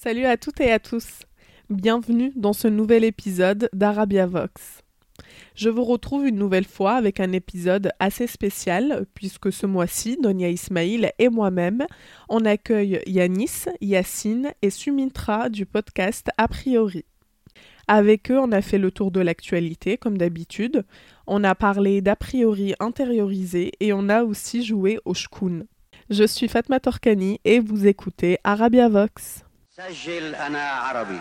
Salut à toutes et à tous. Bienvenue dans ce nouvel épisode d'Arabia Vox. Je vous retrouve une nouvelle fois avec un épisode assez spécial puisque ce mois-ci, Donia Ismail et moi-même, on accueille Yanis, Yacine et Sumitra du podcast A priori. Avec eux, on a fait le tour de l'actualité comme d'habitude. On a parlé d'a priori intériorisé et on a aussi joué au shkoun. Je suis Fatma Torkani et vous écoutez Arabia Vox. سجل أنا عربي.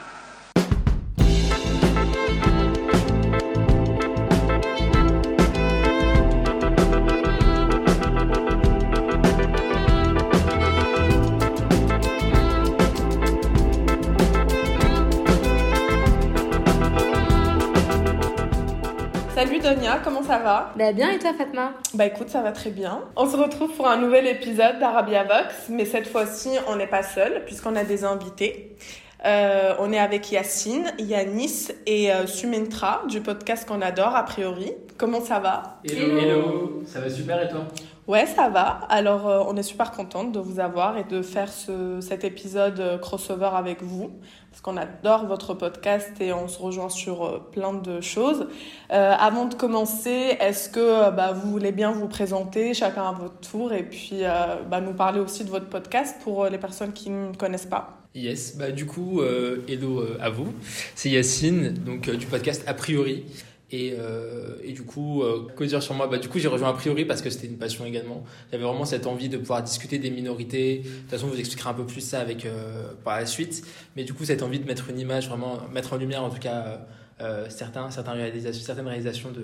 Salut Donia, comment ça va? Bah bien et toi Fatma? Bah écoute, ça va très bien. On se retrouve pour un nouvel épisode d'Arabia Vox, mais cette fois-ci on n'est pas seul puisqu'on a des invités. Euh, on est avec Yacine, Yanis et euh, Sumintra du podcast qu'on adore a priori. Comment ça va? Hello, hello, ça va super et toi? Ouais, ça va. Alors, euh, on est super contente de vous avoir et de faire ce, cet épisode euh, crossover avec vous, parce qu'on adore votre podcast et on se rejoint sur euh, plein de choses. Euh, avant de commencer, est-ce que bah, vous voulez bien vous présenter chacun à votre tour et puis bah, nous parler aussi de votre podcast pour les personnes qui ne connaissent pas? Yes, bah du coup, euh, hello à vous. C'est Yacine, donc du podcast A priori. Et, euh, et, du coup, euh, quoi dire sur moi? Bah, Du coup, j'ai rejoint a priori parce que c'était une passion également. J'avais vraiment cette envie de pouvoir discuter des minorités. De toute façon, vous expliquerez un peu plus ça avec, euh, par la suite. Mais du coup, cette envie de mettre une image, vraiment mettre en lumière en tout cas certains, certains réalisations, certaines réalisations de,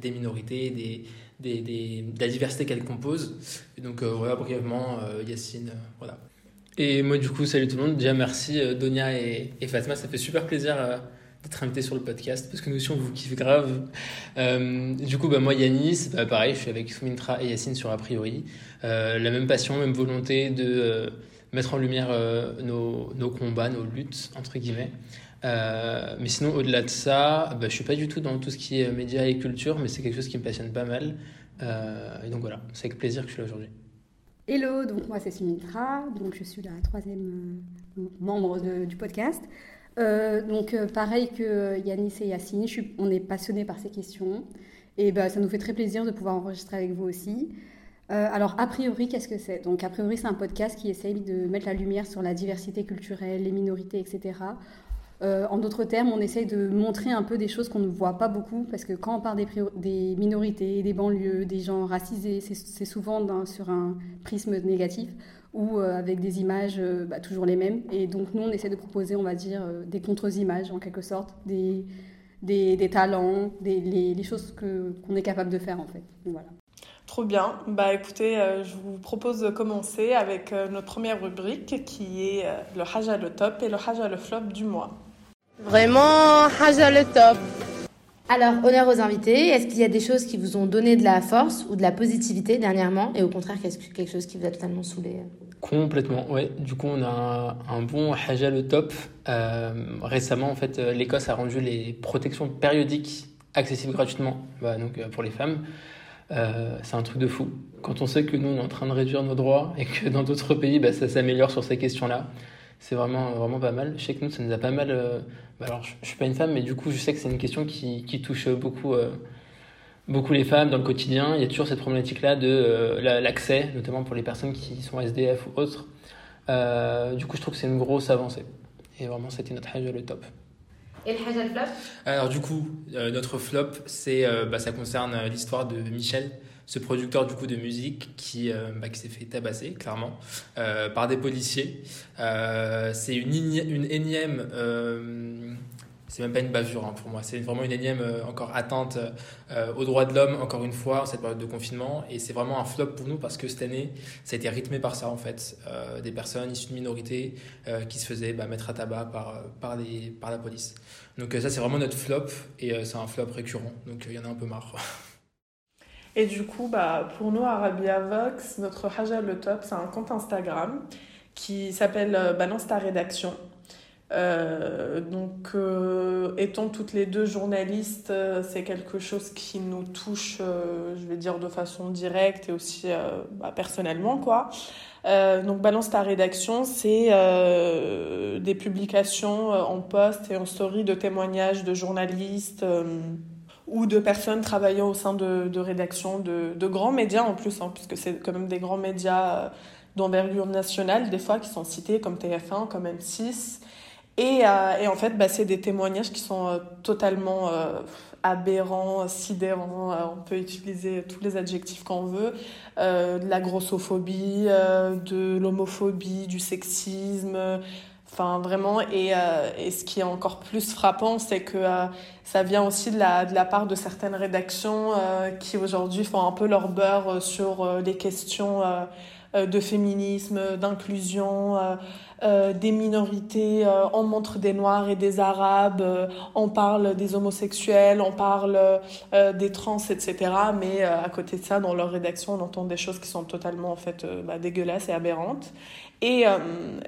des minorités, des, des, des, de la diversité qu'elles composent. Donc, voilà, brièvement, Yacine, voilà. Et moi, du coup, salut tout le monde. Déjà, merci Donia et, et Fatma. Ça fait super plaisir d'être invité sur le podcast parce que nous aussi on vous kiffe grave. Euh, du coup, bah, moi Yanis, bah, pareil, je suis avec Soumintra et Yacine sur A priori. Euh, la même passion, même volonté de euh, mettre en lumière nos, nos, combats, nos luttes, entre guillemets. Mais sinon, au-delà de ça, bah, je suis pas du tout dans tout ce qui est médias et culture, mais c'est quelque chose qui me passionne pas mal. et donc voilà, c'est avec plaisir que je suis là aujourd'hui. Hello, donc moi c'est Sumitra, donc je suis la troisième membre du podcast. Euh, donc euh, pareil que Yanis et Yacine, on est passionnés par ces questions et bah, ça nous fait très plaisir de pouvoir enregistrer avec vous aussi. Euh, alors a priori, qu'est-ce que c'est? Donc a priori, c'est un podcast qui essaye de mettre la lumière sur la diversité culturelle, les minorités, etc. Euh, en d'autres termes, on essaye de montrer un peu des choses qu'on ne voit pas beaucoup, parce que quand on parle des minorités, des banlieues, des gens racisés, c'est souvent sur un prisme négatif ou euh, avec des images euh, bah, toujours les mêmes. Et donc nous, on essaie de proposer, on va dire, euh, des contre-images en quelque sorte, des, des, des talents, des, les, les choses qu'on est capable de faire en fait. Donc, voilà. Trop bien. Bah écoutez, euh, je vous propose de commencer avec euh, notre première rubrique qui est euh, le Haja le top et le Haja le flop du mois. Vraiment, Haja le top. Alors, honneur aux invités, est-ce qu'il y a des choses qui vous ont donné de la force ou de la positivité dernièrement et au contraire quelque chose qui vous a totalement saoulé? Complètement, ouais. Du coup, on a un, bon Haja le top. Euh, récemment, en fait, l'Écosse a rendu les protections périodiques accessibles gratuitement bah, donc, pour les femmes. Euh, c'est un truc de fou. Quand on sait que nous, on est en train de réduire nos droits et que dans d'autres pays, bah, ça s'améliore sur ces questions-là, c'est vraiment, vraiment pas mal. Je sais que nous, ça nous a pas mal. Bah, alors, je, je, suis pas une femme, mais du coup, je sais que c'est une question qui, qui touche beaucoup, euh, beaucoup les femmes dans le quotidien. Il y a toujours cette problématique-là de euh, l'accès, notamment pour les personnes qui sont SDF ou autres. Euh, du coup, je trouve que c'est une grosse avancée. Et vraiment, c'était notre hajj le top. Et le Haja le flop? Alors du coup, euh, notre flop, c'est, euh, bah, ça concerne l'histoire de Michel, ce producteur du coup de musique qui, euh, bah, qui s'est fait tabasser clairement par des policiers. c'est une, une énième c'est même pas une bavure hein, pour moi, c'est vraiment une énième euh, encore atteinte euh, aux droits de l'homme, encore une fois, en cette période de confinement. Et c'est vraiment un flop pour nous parce que cette année, ça a été rythmé par ça en fait. Euh, des personnes issues de minorités euh, qui se faisaient bah, mettre à tabac par, par, les, par la police. Donc ça, c'est vraiment notre flop et c'est un flop récurrent. Donc il y en a un peu marre. Et du coup, bah, pour nous, Arabia Vox, notre Haja le top, c'est un compte Instagram qui s'appelle Balance ta rédaction. Euh, donc, euh, étant toutes les deux journalistes, euh, c'est quelque chose qui nous touche, euh, je vais dire, de façon directe et aussi bah, personnellement, quoi. Euh, donc Balance ta rédaction, c'est euh, des publications euh, en post et en story de témoignages de journalistes ou de personnes travaillant au sein de, de rédactions de, de, grands médias en plus, hein, puisque c'est quand même des grands médias d'envergure nationale, des fois qui sont cités comme TF1, comme M6. Et, et en fait, bah, c'est des témoignages qui sont totalement aberrant, sidérant, euh, on peut utiliser tous les adjectifs qu'on veut, euh, de la grossophobie, euh, de l'homophobie, du sexisme, enfin vraiment. Et, et, ce qui est encore plus frappant, c'est que ça vient aussi de la, de la part de certaines rédactions qui aujourd'hui font un peu leur beurre sur les questions de féminisme, d'inclusion. Euh, des minorités, euh, on montre des Noirs et des Arabes, euh, on parle des homosexuels, on parle des trans, etc. Mais à côté de ça, dans leur rédaction, on entend des choses qui sont totalement en fait bah, dégueulasses et aberrantes. Et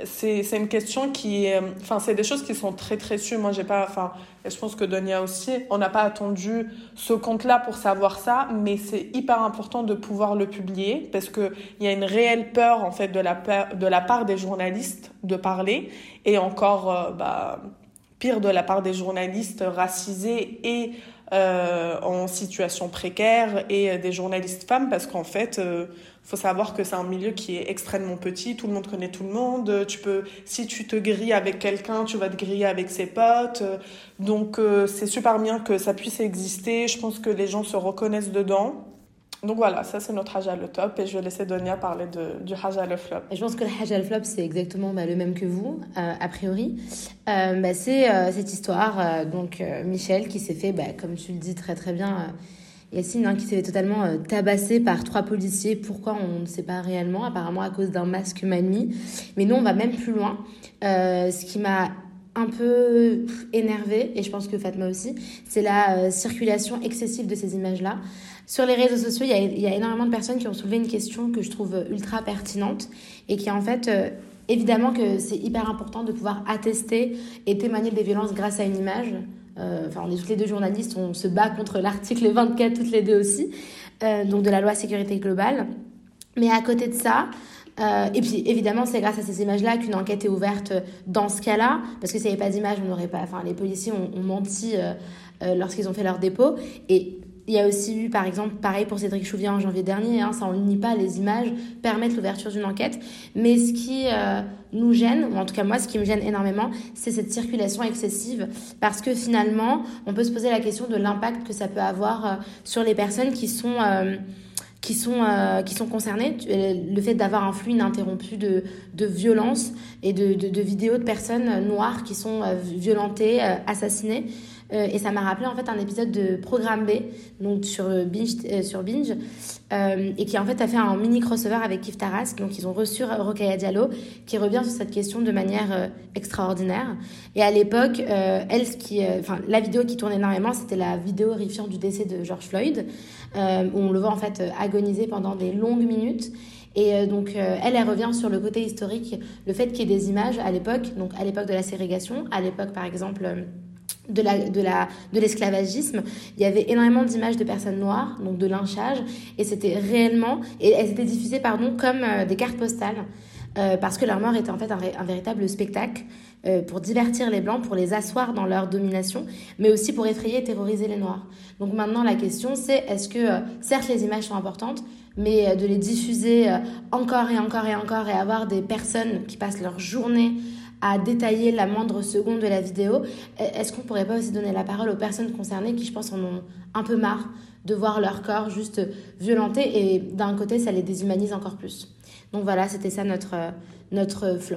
c'est une question qui est. Enfin, c'est des choses qui sont très, très sûres. Moi, j'ai pas. Enfin, je pense que Donia aussi, on n'a pas attendu ce compte-là pour savoir ça, mais c'est hyper important de pouvoir le publier parce qu'il y a une réelle peur, en fait, de la, de la part des journalistes de parler et encore, euh, bah, pire, de la part des journalistes racisés et euh, en situation précaire et des journalistes femmes parce qu'en fait il faut savoir que c'est un milieu qui est extrêmement petit, tout le monde connaît tout le monde. Tu peux, si tu te grilles avec quelqu'un, tu vas te griller avec ses potes. Donc euh, c'est super bien que ça puisse exister. Je pense que les gens se reconnaissent dedans. Donc voilà, ça c'est notre Hajj le top et je vais laisser Donia parler de, du Hajj le flop. je pense que le Hajj le flop c'est exactement bah, le même que vous, euh, a priori. Euh, bah, c'est cette histoire, donc Michel qui s'est fait, bah, comme tu le dis très très bien, Yacine hein, qui s'est totalement euh, tabassé par trois policiers. Pourquoi on ne sait pas réellement, apparemment à cause d'un masque mal mis. Mais nous, on va même plus loin. Euh, ce qui m'a un peu énervé, et je pense que Fatma aussi, c'est la euh, circulation excessive de ces images-là. Sur les réseaux sociaux, il y, a, énormément de personnes qui ont soulevé une question que je trouve ultra pertinente et qui en fait évidemment que c'est hyper important de pouvoir attester et témoigner des violences grâce à une image. Euh, enfin, on est toutes les deux journalistes, on se bat contre l'article 24 toutes les deux aussi, euh, donc de la loi sécurité globale. Mais à côté de ça, euh, et puis évidemment, c'est grâce à ces images-là qu'une enquête est ouverte dans ce cas-là, parce que s'il n'y avait pas d'image, on n'aurait pas. Enfin, les policiers ont menti lorsqu'ils ont fait leur dépôt. Et il y a aussi eu, par exemple, pareil pour Cédric Chouvier en janvier dernier, hein, ça on nie pas, les images permettent l'ouverture d'une enquête. Mais ce qui euh, nous gêne, ou en tout cas moi, ce qui me gêne énormément, c'est cette circulation excessive. Parce que finalement, on peut se poser la question de l'impact que ça peut avoir euh, sur les personnes qui sont... Euh, qui sont, qui sont concernées. Le fait d'avoir un flux ininterrompu de, de et de, de, vidéos de personnes noires qui sont violentées, assassinées, euh, et ça m'a rappelé en fait un épisode de Programme B, donc sur euh, Binge, euh, sur Binge et qui en fait a fait un mini crossover avec Kif Taras. Donc ils ont reçu Rokhaya Diallo, qui revient sur cette question de manière extraordinaire. Et à l'époque, elle, qui, enfin la vidéo qui tournait énormément, c'était la vidéo horrifiante du décès de George Floyd, où on le voit en fait agoniser pendant des longues minutes. Et donc, elle, elle revient sur le côté historique, le fait qu'il y ait des images à l'époque, donc à l'époque de la ségrégation, à l'époque, par exemple, de la de la de l'esclavagisme il y avait énormément d'images de personnes noires donc de lynchage et c'était réellement et elles étaient diffusées pardon comme euh, des cartes postales euh, parce que leur mort était en fait un, véritable spectacle euh, pour divertir les blancs pour les asseoir dans leur domination mais aussi pour effrayer et terroriser les noirs. Donc maintenant la question c'est est-ce que certes les images sont importantes mais de les diffuser encore et encore et encore et avoir des personnes qui passent leur journée à détailler la moindre seconde de la vidéo. Est-ce qu'on pourrait pas aussi donner la parole aux personnes concernées qui, je pense, en ont un peu marre de voir leur corps juste violenté et d'un côté, ça les déshumanise encore plus. Donc voilà, c'était ça notre, notre flop.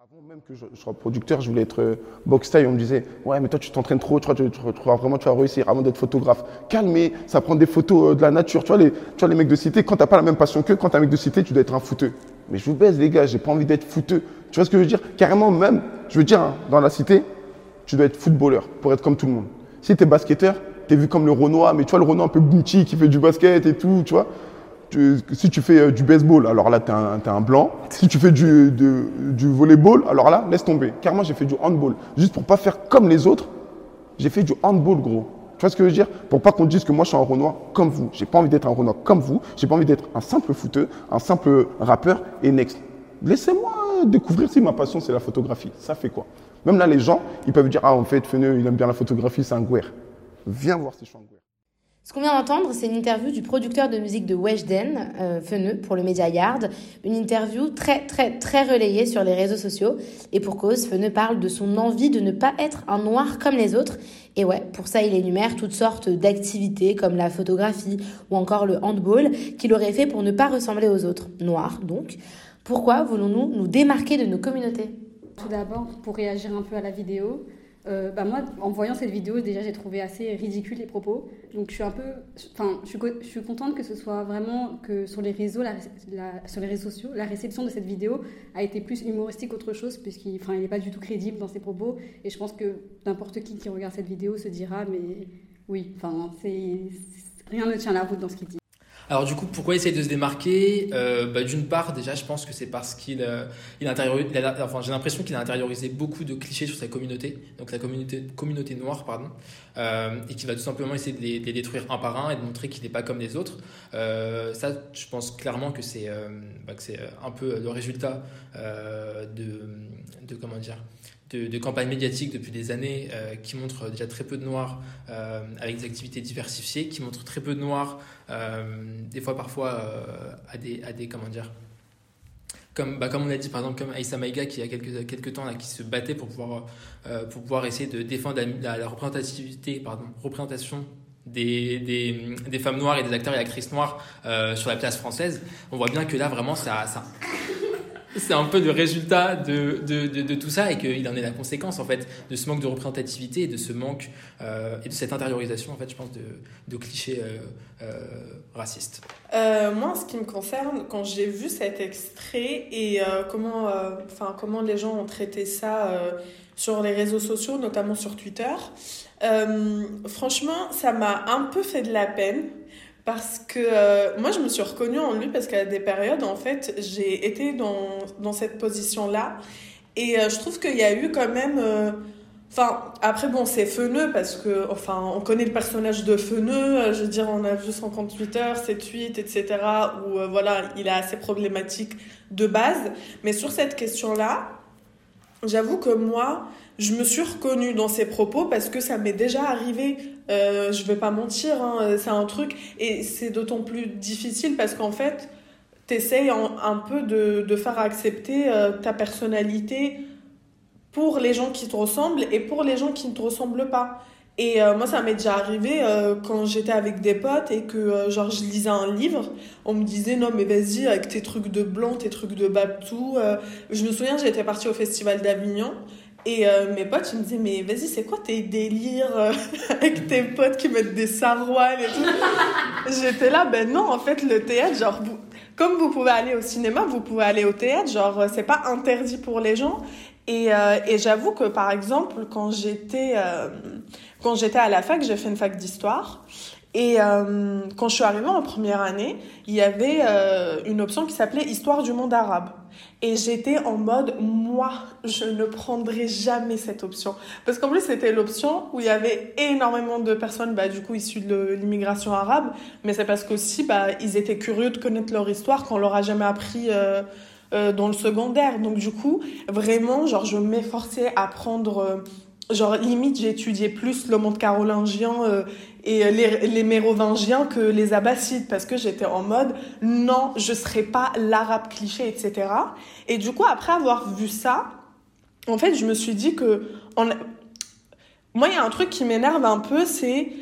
Avant même que je, sois producteur, je voulais être euh, box style. On me disait, ouais, mais toi, tu t'entraînes trop, tu, vois, tu, vraiment tu vas réussir avant d'être photographe. Calmez, ça prend des photos euh, de la nature. Tu vois, les, tu vois, les mecs de cité, quand t'as pas la même passion qu'eux, quand t'es un mec de cité, tu dois être un fouteux. Mais je vous baise, les gars, j'ai pas envie d'être fouteux. Tu vois ce que je veux dire? Carrément, même, je veux dire, dans la cité, tu dois être footballeur pour être comme tout le monde. Si tu es basketteur, tu es vu comme le Renoir, mais tu vois, le Renoir un peu bouti qui fait du basket et tout, tu vois. si tu fais euh, du baseball, alors là, tu es, un blanc. Si tu fais du, du volleyball, alors là, laisse tomber. Carrément, j'ai fait du handball. Juste pour pas faire comme les autres, j'ai fait du handball, gros. vois ce que je veux dire? Pour pas qu'on dise que moi je suis un Renoir comme vous. J'ai pas envie d'être un Renoir comme vous. J'ai pas envie d'être un simple footeux, un simple rappeur et next. Laissez-moi découvrir si ma passion c'est la photographie. Ça fait quoi? Même là, les gens, ils peuvent dire Ah, en fait, Feneux, il aime bien la photographie, c'est un gouer. Viens voir si je. Ce qu'on vient d'entendre, c'est une interview du producteur de musique de Weshden, euh, Feneux, pour le Media Yard. Une interview très, très, très relayée sur les réseaux sociaux. Et pour cause, Feneux parle de son envie de ne pas être un noir comme les autres. Et ouais, pour ça, il énumère toutes sortes d'activités comme la photographie ou encore le handball qu'il aurait fait pour ne pas ressembler aux autres. Noirs, donc. Pourquoi voulons-nous nous démarquer de nos communautés? Tout d'abord, pour réagir un peu à la vidéo, euh, bah moi, en voyant cette vidéo, déjà, j'ai trouvé assez ridicule les propos. Donc, je suis un peu, enfin, je suis, je suis contente que ce soit vraiment que sur les réseaux, sur les réseaux sociaux, la réception de cette vidéo a été plus humoristique qu'autre chose, puisqu'il, enfin, n'est pas du tout crédible dans ses propos. Et je pense que n'importe qui qui regarde cette vidéo se dira, mais oui, enfin, c'est rien ne tient la route dans ce qu'il dit. Alors du coup, pourquoi essayer de se démarquer? Euh, bah, D'une part, déjà, je pense que c'est parce qu'il euh, il enfin, j'ai l'impression qu'il a intériorisé beaucoup de clichés sur sa communauté, donc sa communauté, communauté noire, pardon, euh, et qu'il va tout simplement essayer de les, détruire un par un et de montrer qu'il n'est pas comme les autres. Ça, je pense clairement que c'est bah, un peu le résultat de, de comment dire de, campagnes médiatiques depuis des années euh, qui montrent déjà très peu de noirs euh, avec des activités diversifiées, qui montrent très peu de noirs, euh, des fois parfois à, des, à des, comment dire, comme, bah, comme on a dit par exemple comme Aïssa Maïga qui il y a quelques, quelques temps là, qui se battait pour pouvoir, pour pouvoir essayer de défendre la, représentativité, pardon, représentation des, des, des, femmes noires et des acteurs et actrices noires sur la place française, on voit bien que là vraiment ça, ça, c'est un peu le résultat de, tout ça et qu'il en est la conséquence en fait de ce manque de représentativité et de ce manque euh, et de cette intériorisation en fait je pense de, clichés euh, euh, racistes. moi ce qui me concerne quand j'ai vu cet extrait et comment enfin comment les gens ont traité ça sur les réseaux sociaux notamment sur Twitter franchement ça m'a un peu fait de la peine parce que euh, moi, je me suis reconnue en lui parce qu'à des périodes, en fait, j'ai été dans, dans cette position-là. Et euh, je trouve qu'il y a eu quand même. Euh, enfin, après, bon, c'est Feneux parce que, enfin, on connaît le personnage de Feneux. je veux dire, on a vu 58 heures, 7-8, etc. Où, voilà, il est assez problématique de base. Mais sur cette question-là, j'avoue que moi, je me suis reconnue dans ses propos parce que ça m'est déjà arrivé. Euh, je vais pas mentir, hein, c'est un truc. Et c'est d'autant plus difficile parce qu'en fait, tu essayes un peu de, de faire accepter euh, ta personnalité pour les gens qui te ressemblent et pour les gens qui ne te ressemblent pas. Et euh, moi, ça m'est déjà arrivé quand j'étais avec des potes et que, genre, je lisais un livre. On me disait, non, mais vas-y, avec tes trucs de blanc, tes trucs de babtou. je me souviens, j'étais partie au Festival d'Avignon et euh, mes potes, ils me disaient, mais vas-y, c'est quoi tes délires euh, avec tes potes qui mettent des sarouales et tout? J'étais là, ben non, en fait, le théâtre, genre, comme vous pouvez aller au cinéma, vous pouvez aller au théâtre, genre, euh, c'est pas interdit pour les gens. Et, et j'avoue que, par exemple, quand j'étais, quand j'étais à la fac, j'ai fait une fac d'histoire. Et quand je suis arrivée en première année, il y avait une option qui s'appelait Histoire du monde arabe. Et j'étais en mode, moi, je ne prendrai jamais cette option. Parce qu'en plus, c'était l'option où il y avait énormément de personnes, bah, du coup, issues de l'immigration arabe. Mais c'est parce qu'aussi, bah, ils étaient curieux de connaître leur histoire qu'on leur a jamais appris euh, euh, dans le secondaire. Donc, du coup, vraiment, genre, je m'efforçais à prendre... Euh, genre limite étudié plus le monde carolingien et les, les mérovingiens que les abbassides parce que j'étais en mode non je serai pas l'arabe cliché etc et du coup après avoir vu ça en fait je me suis dit que moi il y a un truc qui m'énerve un peu c'est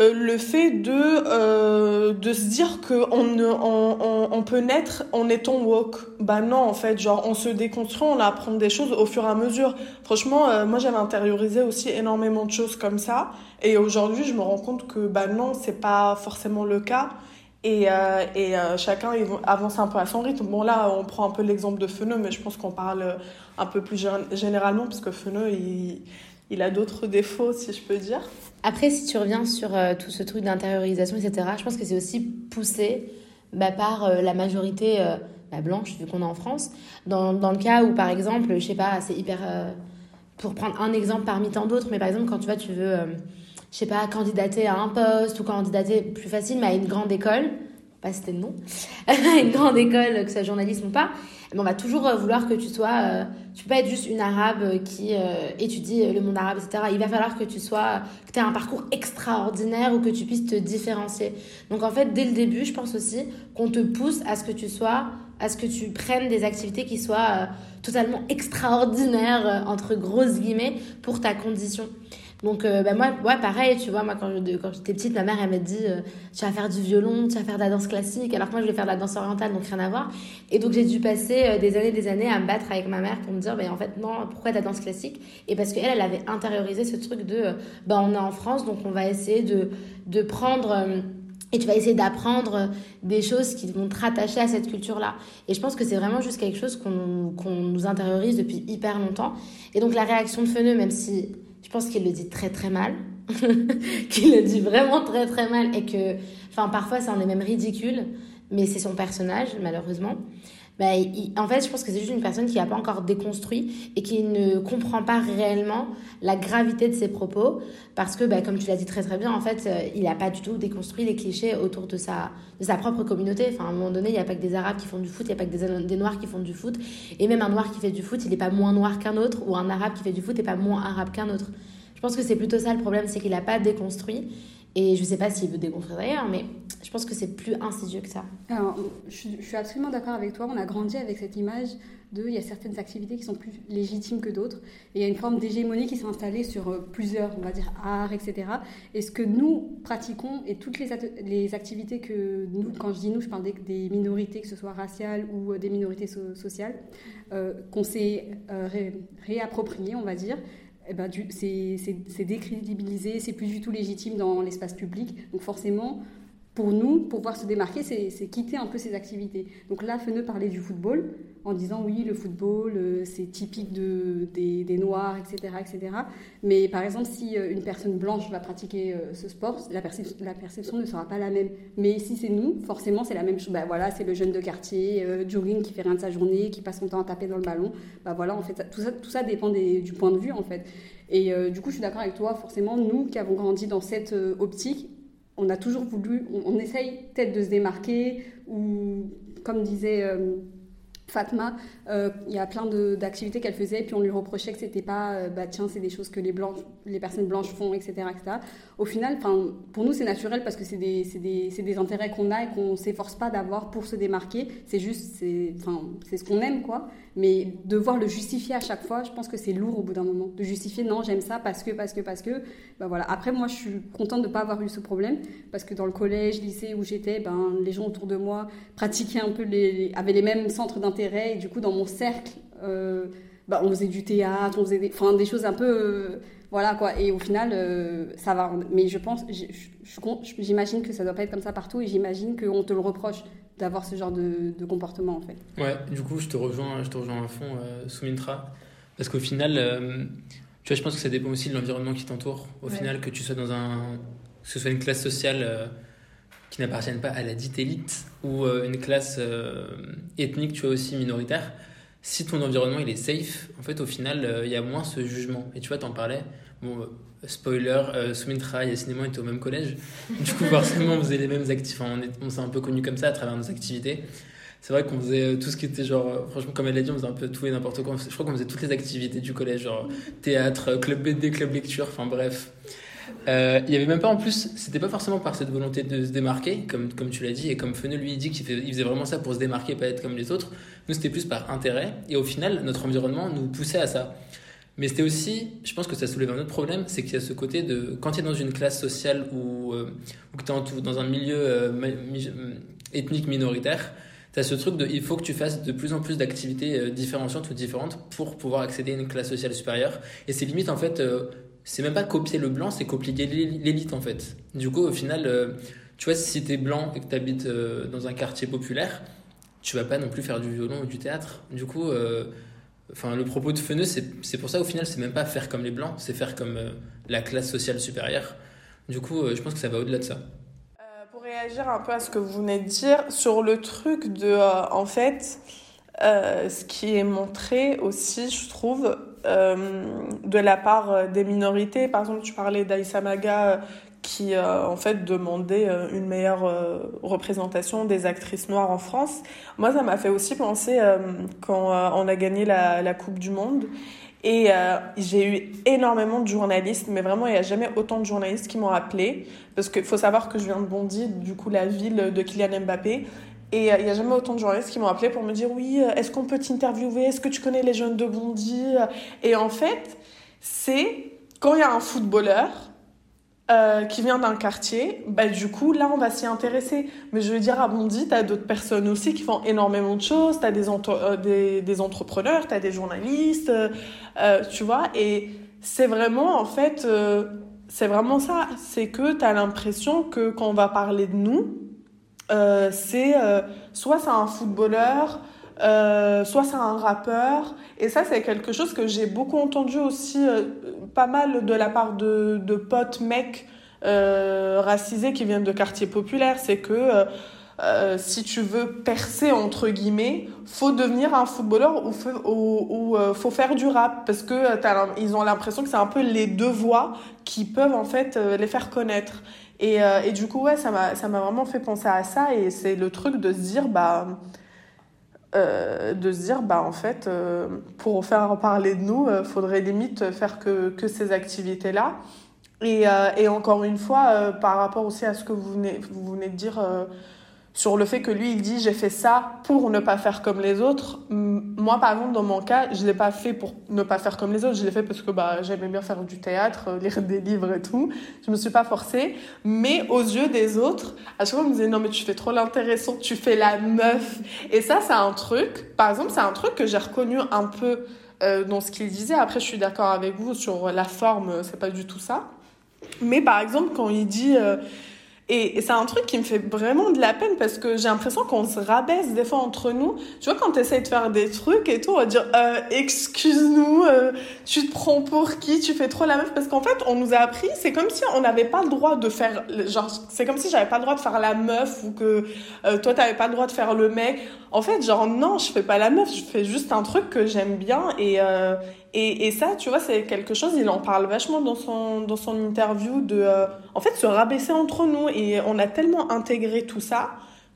euh, le fait de, euh, de se dire qu'on on, on, peut naître en étant woke. Bah non, en fait, genre, on se déconstruit, on apprend des choses au fur et à mesure. Franchement, euh, moi, j'avais intériorisé aussi énormément de choses comme ça. Et aujourd'hui, je me rends compte que, bah non, c'est pas forcément le cas. Et, et chacun avance un peu à son rythme. Bon, là, on prend un peu l'exemple de Feneux, mais je pense qu'on parle un peu plus généralement, parce que Feneux, il il a d'autres défauts, si je peux dire. Après, si tu reviens sur euh, tout ce truc d'intériorisation, etc., je pense que c'est aussi poussé bah, par euh, la majorité euh, bah, blanche, vu qu'on est en France. Dans, le cas où, par exemple, je sais pas, c'est hyper. pour prendre un exemple parmi tant d'autres, mais par exemple, quand tu vois, tu veux je sais pas, candidater à un poste ou candidater plus facile, mais à une grande école, pas c'était le nom, une grande école, que ce soit journalisme ou pas, on va toujours euh, vouloir que tu sois, euh, tu peux pas être juste une arabe qui euh, étudie le monde arabe, etc. Il va falloir que tu sois, que tu aies un parcours extraordinaire ou que tu puisses te différencier. Donc en fait, dès le début, je pense aussi qu'on te pousse à ce que tu sois, à ce que tu prennes des activités qui soient totalement extraordinaires, entre grosses guillemets, pour ta condition. Donc, euh, bah, moi, ouais, pareil, tu vois, moi, quand, quand j'étais petite, ma mère, elle m'a dit euh, Tu vas faire du violon, tu vas faire de la danse classique, alors que moi, je voulais faire de la danse orientale, donc rien à voir. Et donc, j'ai dû passer euh, des années des années à me battre avec ma mère pour me dire bah, En fait, non, pourquoi de la danse classique? Et parce qu'elle, elle avait intériorisé ce truc de bah, On est en France, donc on va essayer de, de prendre. et tu vas essayer d'apprendre des choses qui vont te rattacher à cette culture-là. Et je pense que c'est vraiment juste quelque chose qu'on qu'on nous intériorise depuis hyper longtemps. Et donc la réaction de Feneux, même si je pense qu'il le dit très très mal, qu'il le dit vraiment très très mal et que, enfin, parfois ça en est même ridicule, mais c'est son personnage, malheureusement. Bah, en fait, je pense que c'est juste une personne qui n'a pas encore déconstruit et qui ne comprend pas réellement la gravité de ses propos parce que, bah, comme tu l'as dit très très bien, en fait, euh, il n'a pas du tout déconstruit les clichés autour de sa, de sa propre communauté. Enfin, à un moment donné, il n'y a pas que des Arabes qui font du foot, il n'y a pas que des, des, Noirs qui font du foot. Et même un Noir qui fait du foot, il n'est pas moins noir qu'un autre, ou un Arabe qui fait du foot n'est pas moins arabe qu'un autre. Je pense que c'est plutôt ça le problème, c'est qu'il n'a pas déconstruit. Et je ne sais pas s'il veut déconstruire d'ailleurs, mais je pense que c'est plus insidieux que ça. Alors, je, suis absolument d'accord avec toi. On a grandi avec cette image de il y a certaines activités qui sont plus légitimes que d'autres. Il y a une forme d'hégémonie qui s'est installée sur euh, plusieurs, on va dire, arts, etc. Et ce que nous pratiquons et toutes les, activités que nous, quand je dis nous, je parle des, minorités, que ce soit raciales ou euh, des minorités sociales, euh, qu'on s'est réappropriées, on va dire, eh ben, c'est décrédibilisé, c'est plus du tout légitime dans l'espace public. Donc forcément, pour nous, pouvoir se démarquer, c'est quitter un peu ces activités. Donc là, Feneux parlait du football en disant oui, le football, euh, c'est typique de, des, Noirs, etc., etc. Mais par exemple, si euh, une personne blanche va pratiquer euh, ce sport, la, perception ne sera pas la même. Mais si c'est nous, forcément, c'est la même chose. Bah, voilà, c'est le jeune de quartier, jogging, qui fait rien de sa journée, qui passe son temps à taper dans le ballon. Bah, voilà, en fait, tout ça, tout ça dépend du point de vue, en fait. Et du coup, je suis d'accord avec toi, forcément, nous qui avons grandi dans cette optique, on a toujours voulu, on, essaye peut-être de se démarquer, ou comme disait euh, Fatma, euh, il y a plein d'activités qu'elle faisait, puis on lui reprochait que c'était pas, euh, bah tiens, c'est des choses que les, blancs, les personnes blanches font, etc. etc. Au final, pour nous, c'est naturel parce que c'est des, des, des, intérêts qu'on a et qu'on s'efforce pas d'avoir pour se démarquer. C'est juste, c'est ce qu'on aime, quoi. Mais devoir le justifier à chaque fois, je pense que c'est lourd au bout d'un moment. De justifier, non, j'aime ça parce que, parce que, parce que. Ben voilà. Après, moi, je suis contente de ne pas avoir eu ce problème parce que dans le collège, lycée où j'étais, ben, les gens autour de moi pratiquaient un peu, les, avaient les mêmes centres d'intérêt et du coup, dans mon cercle, euh, ben, on faisait du théâtre, on faisait des, enfin, des choses un peu. Euh, voilà quoi. Et au final, euh, ça va. Mais je pense, j'imagine que ça doit pas être comme ça partout et j'imagine qu'on te le reproche d'avoir ce genre de, comportement en fait. Ouais, du coup, je te rejoins, je te rejoins à fond, Soumintra. Parce qu'au final, tu vois, je pense que ça dépend aussi de l'environnement qui t'entoure. Au final, que tu sois dans un. que ce soit une classe sociale qui n'appartienne pas à la dite élite ou euh, une classe ethnique, tu vois, aussi minoritaire. Si ton environnement il est safe, en fait, au final, il y a moins ce jugement. Et tu vois, t'en parlais. Bon, spoiler, euh, Soumintra et Cinéma étaient au même collège. Du coup, forcément, on faisait les mêmes activités. Enfin, on, s'est un peu connus comme ça à travers nos activités. C'est vrai qu'on faisait euh, tout ce qui était genre, euh, franchement, comme elle l'a dit, on faisait un peu tout et n'importe quoi. Je crois qu'on faisait toutes les activités du collège, genre théâtre, club BD, club lecture, enfin bref. Euh, il y avait même pas en plus, c'était pas forcément par cette volonté de se démarquer, comme, comme tu l'as dit, et comme Feneux lui dit qu'il il faisait vraiment ça pour se démarquer, pas être comme les autres. Nous, c'était plus par intérêt, et au final, notre environnement nous poussait à ça. Mais c'était aussi, je pense que ça soulève un autre problème, c'est qu'il y a ce côté de quand tu es dans une classe sociale ou, euh, que tu es dans un milieu euh, ethnique minoritaire, tu as ce truc de il faut que tu fasses de plus en plus d'activités différenciantes ou différentes pour pouvoir accéder à une classe sociale supérieure. Et c'est limite en fait, c'est même pas copier le blanc, c'est copier l'élite en fait. Du coup, au final, tu vois, si tu es blanc et que tu habites dans un quartier populaire, tu vas pas non plus faire du violon ou du théâtre. Du coup, Enfin, le propos de Feneux, c'est pour ça au final, c'est même pas faire comme les blancs, c'est faire comme euh, la classe sociale supérieure. Du coup, euh, je pense que ça va au-delà de ça. Euh, pour réagir un peu à ce que vous venez de dire, sur le truc de, en fait, ce qui est montré aussi, je trouve, euh, de la part euh, des minorités. Par exemple, tu parlais d'Aïssa Maga euh, qui en fait demandait une meilleure représentation des actrices noires en France. Moi, ça m'a fait aussi penser quand on a gagné la, la Coupe du Monde. Et j'ai eu énormément de journalistes, mais vraiment, il n'y a jamais autant de journalistes qui m'ont appelé. Parce qu'il faut savoir que je viens de Bondy, du coup, la ville de Kylian Mbappé. Et il n'y a jamais autant de journalistes qui m'ont appelé pour me dire oui, est-ce qu'on peut t'interviewer? Est-ce que tu connais les jeunes de Bondy? Et en fait, c'est quand il y a un footballeur euh, qui vient d'un quartier, bah, du coup, là, on va s'y intéresser. Mais je veux dire, à Bondy, tu as d'autres personnes aussi qui font énormément de choses. Tu as des, euh, des, entrepreneurs, tu as des journalistes, euh, tu vois. Et c'est vraiment, en fait, c'est vraiment ça. C'est que tu as l'impression que quand on va parler de nous, euh, c'est euh, soit c'est un footballeur, euh, soit c'est un rappeur. Et ça, c'est quelque chose que j'ai beaucoup entendu aussi, pas mal de la part de, de potes mecs racisés qui viennent de quartiers populaires. C'est que si tu veux percer, entre guillemets, faut devenir un footballeur ou, faut, ou, faut faire du rap. Parce que ils ont l'impression que c'est un peu les deux voies qui peuvent en fait les faire connaître. Et, euh, et du coup, ouais, ça m'a vraiment fait penser à ça. Et c'est le truc de se dire, bah, euh, de se dire, bah, en fait, euh, pour faire parler de nous, il faudrait limite faire que, que ces activités-là. Et, et, encore une fois, par rapport aussi à ce que vous venez, vous venez de dire sur le fait que lui, il dit j'ai fait ça pour ne pas faire comme les autres. Moi, par exemple, dans mon cas, je l'ai pas fait pour ne pas faire comme les autres. Je l'ai fait parce que bah, j'aimais bien faire du théâtre, euh, lire des livres et tout. Je me suis pas forcée. Mais aux yeux des autres, à chaque fois, on me disait non, mais tu fais trop l'intéressant, tu fais la meuf. Et ça, c'est un truc, par exemple, c'est un truc que j'ai reconnu un peu euh, dans ce qu'il disait. Après, je suis d'accord avec vous sur la forme, c'est pas du tout ça. Mais par exemple, quand il dit. Euh, et, c'est un truc qui me fait vraiment de la peine parce que j'ai l'impression qu'on se rabaisse des fois entre nous. Tu vois, quand tu essaies de faire des trucs et tout, on va dire euh, excuse-nous, euh, tu te prends pour qui, tu fais trop la meuf. Parce qu'en fait, on nous a appris, c'est comme si on n'avait pas le droit de faire. Genre, c'est comme si j'avais pas le droit de faire la meuf ou que euh, toi, t'avais pas le droit de faire le mec. En fait, genre, non, je fais pas la meuf, je fais juste un truc que j'aime bien et. Et, ça, tu vois, c'est quelque chose, il en parle vachement dans son, dans son interview de, euh, en fait, se rabaisser entre nous. Et on a tellement intégré tout ça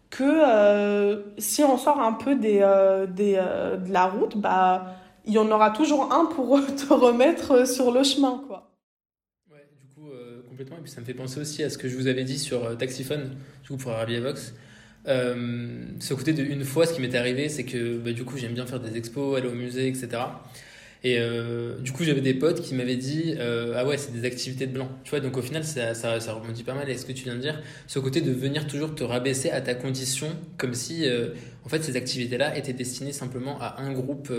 que euh, si on sort un peu des, euh, des, de la route, bah, il y en aura toujours un pour te remettre sur le chemin, quoi. Ouais, du coup, complètement. Et puis ça me fait penser aussi à ce que je vous avais dit sur Taxiphone, du coup, pour Arabia Vox. ce côté de une fois, ce qui m'était arrivé, c'est que bah, du coup, j'aime bien faire des expos, aller au musée, etc. Et euh, du coup, j'avais des potes qui m'avaient dit euh, Ah ouais, c'est des activités de blanc. Tu vois, donc au final, ça, ça, ça pas mal à ce que tu viens de dire. Ce côté de venir toujours te rabaisser à ta condition, comme si euh, en fait ces activités-là étaient destinées simplement à un groupe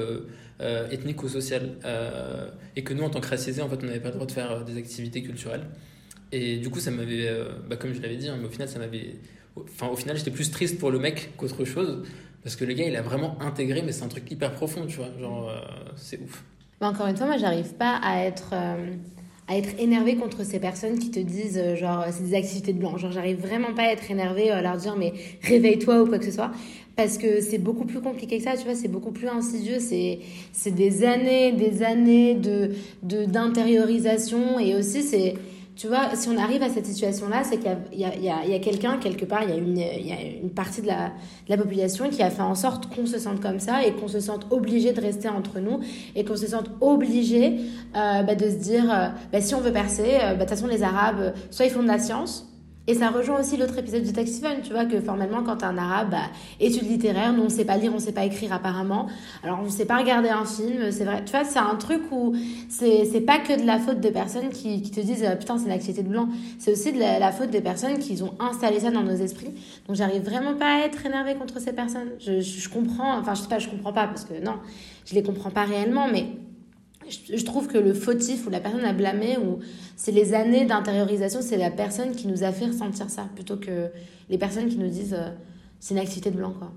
ethnique ou social. et que nous, en tant que racisés, en fait, on n'avait pas le droit de faire des activités culturelles. Et du coup, ça m'avait, bah, comme je l'avais dit, hein, au final, ça m'avait. Enfin, au final, j'étais plus triste pour le mec qu'autre chose. Parce que le gars, il a vraiment intégré, mais c'est un truc hyper profond, tu vois. Genre, c'est ouf. Mais encore une fois, moi, j'arrive pas à être, euh, à être énervée contre ces personnes qui te disent, euh, genre, c'est des activités de blanc. Genre, j'arrive vraiment pas à être énervée, à leur dire, mais réveille-toi ou quoi que ce soit. Parce que c'est beaucoup plus compliqué que ça, tu vois, c'est beaucoup plus insidieux. C'est, c'est des années, des années de, d'intériorisation. Et aussi, c'est tu vois, si on arrive à cette situation-là, c'est qu'il y a, a, a quelqu'un, quelque part, il y a, une, partie de la, de la population qui a fait en sorte qu'on se sente comme ça et qu'on se sente obligé de rester entre nous et qu'on se sente obligé euh, bah, de se dire, euh, bah, si on veut percer, euh, bah, de toute façon, les Arabes, soit ils font de la science, et ça rejoint aussi l'autre épisode du Taxi Fun, tu vois, que formellement, quand t'es un arabe, bah, études littéraires, nous on sait pas lire, on sait pas écrire apparemment. Alors on sait pas regarder un film, c'est vrai. Tu vois, c'est un truc où c'est, pas que de la faute de personnes qui, qui te disent euh, putain, c'est une activité de blanc. C'est aussi de la, faute des personnes qui ont installé ça dans nos esprits. Donc j'arrive vraiment pas à être énervée contre ces personnes. Je, je, je comprends, enfin je sais pas, je comprends pas parce que non, je les comprends pas réellement, mais je trouve que le fautif ou la personne à blâmer, ou c'est les années d'intériorisation, c'est la personne qui nous a fait ressentir ça, plutôt que les personnes qui nous disent euh, c'est une activité de blanc. quoi.